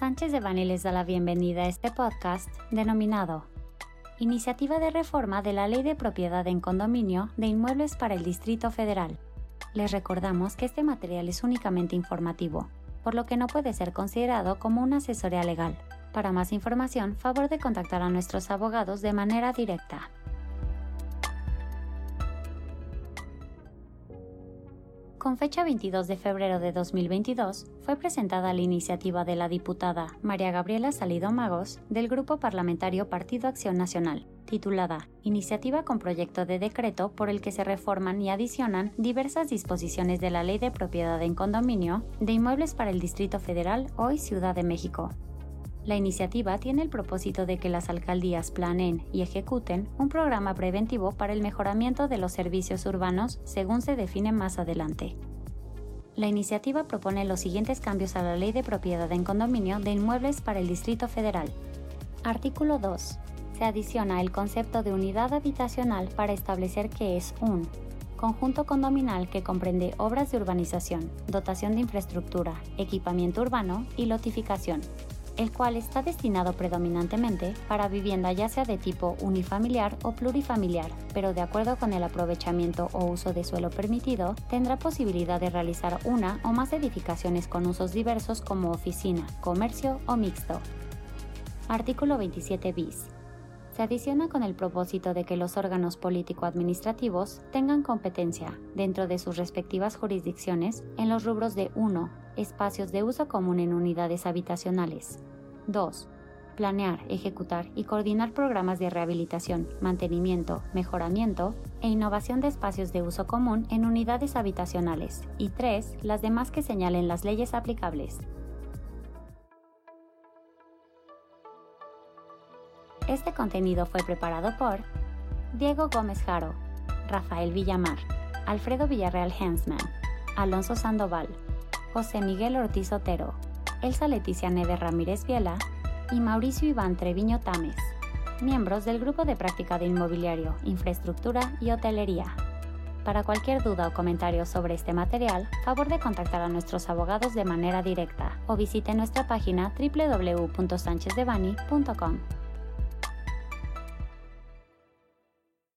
Sánchez de Bani les da la bienvenida a este podcast denominado Iniciativa de Reforma de la Ley de Propiedad en Condominio de Inmuebles para el Distrito Federal. Les recordamos que este material es únicamente informativo, por lo que no puede ser considerado como una asesoría legal. Para más información, favor de contactar a nuestros abogados de manera directa. Con fecha 22 de febrero de 2022, fue presentada la iniciativa de la diputada María Gabriela Salido Magos del Grupo Parlamentario Partido Acción Nacional, titulada Iniciativa con proyecto de decreto por el que se reforman y adicionan diversas disposiciones de la Ley de Propiedad en Condominio de Inmuebles para el Distrito Federal, hoy Ciudad de México, la iniciativa tiene el propósito de que las alcaldías planeen y ejecuten un programa preventivo para el mejoramiento de los servicios urbanos según se define más adelante. La iniciativa propone los siguientes cambios a la Ley de Propiedad en Condominio de Inmuebles para el Distrito Federal. Artículo 2. Se adiciona el concepto de unidad habitacional para establecer que es un conjunto condominal que comprende obras de urbanización, dotación de infraestructura, equipamiento urbano y lotificación, el cual está destinado predominantemente para vivienda ya sea de tipo unifamiliar o plurifamiliar, pero de acuerdo con el aprovechamiento o uso de suelo permitido, tendrá posibilidad de realizar una o más edificaciones con usos diversos como oficina, comercio o mixto. Artículo 27 bis. Se adiciona con el propósito de que los órganos político-administrativos tengan competencia, dentro de sus respectivas jurisdicciones, en los rubros de 1 espacios de uso común en unidades habitacionales. 2. Planear, ejecutar y coordinar programas de rehabilitación, mantenimiento, mejoramiento e innovación de espacios de uso común en unidades habitacionales. Y 3. Las demás que señalen las leyes aplicables. Este contenido fue preparado por Diego Gómez Jaro, Rafael Villamar, Alfredo Villarreal Hensman, Alonso Sandoval, José Miguel Ortiz Otero, Elsa Leticia Neve Ramírez Viela y Mauricio Iván Treviño Tames, miembros del Grupo de Práctica de Inmobiliario, Infraestructura y Hotelería. Para cualquier duda o comentario sobre este material, favor de contactar a nuestros abogados de manera directa o visite nuestra página www.sanchezdevani.com.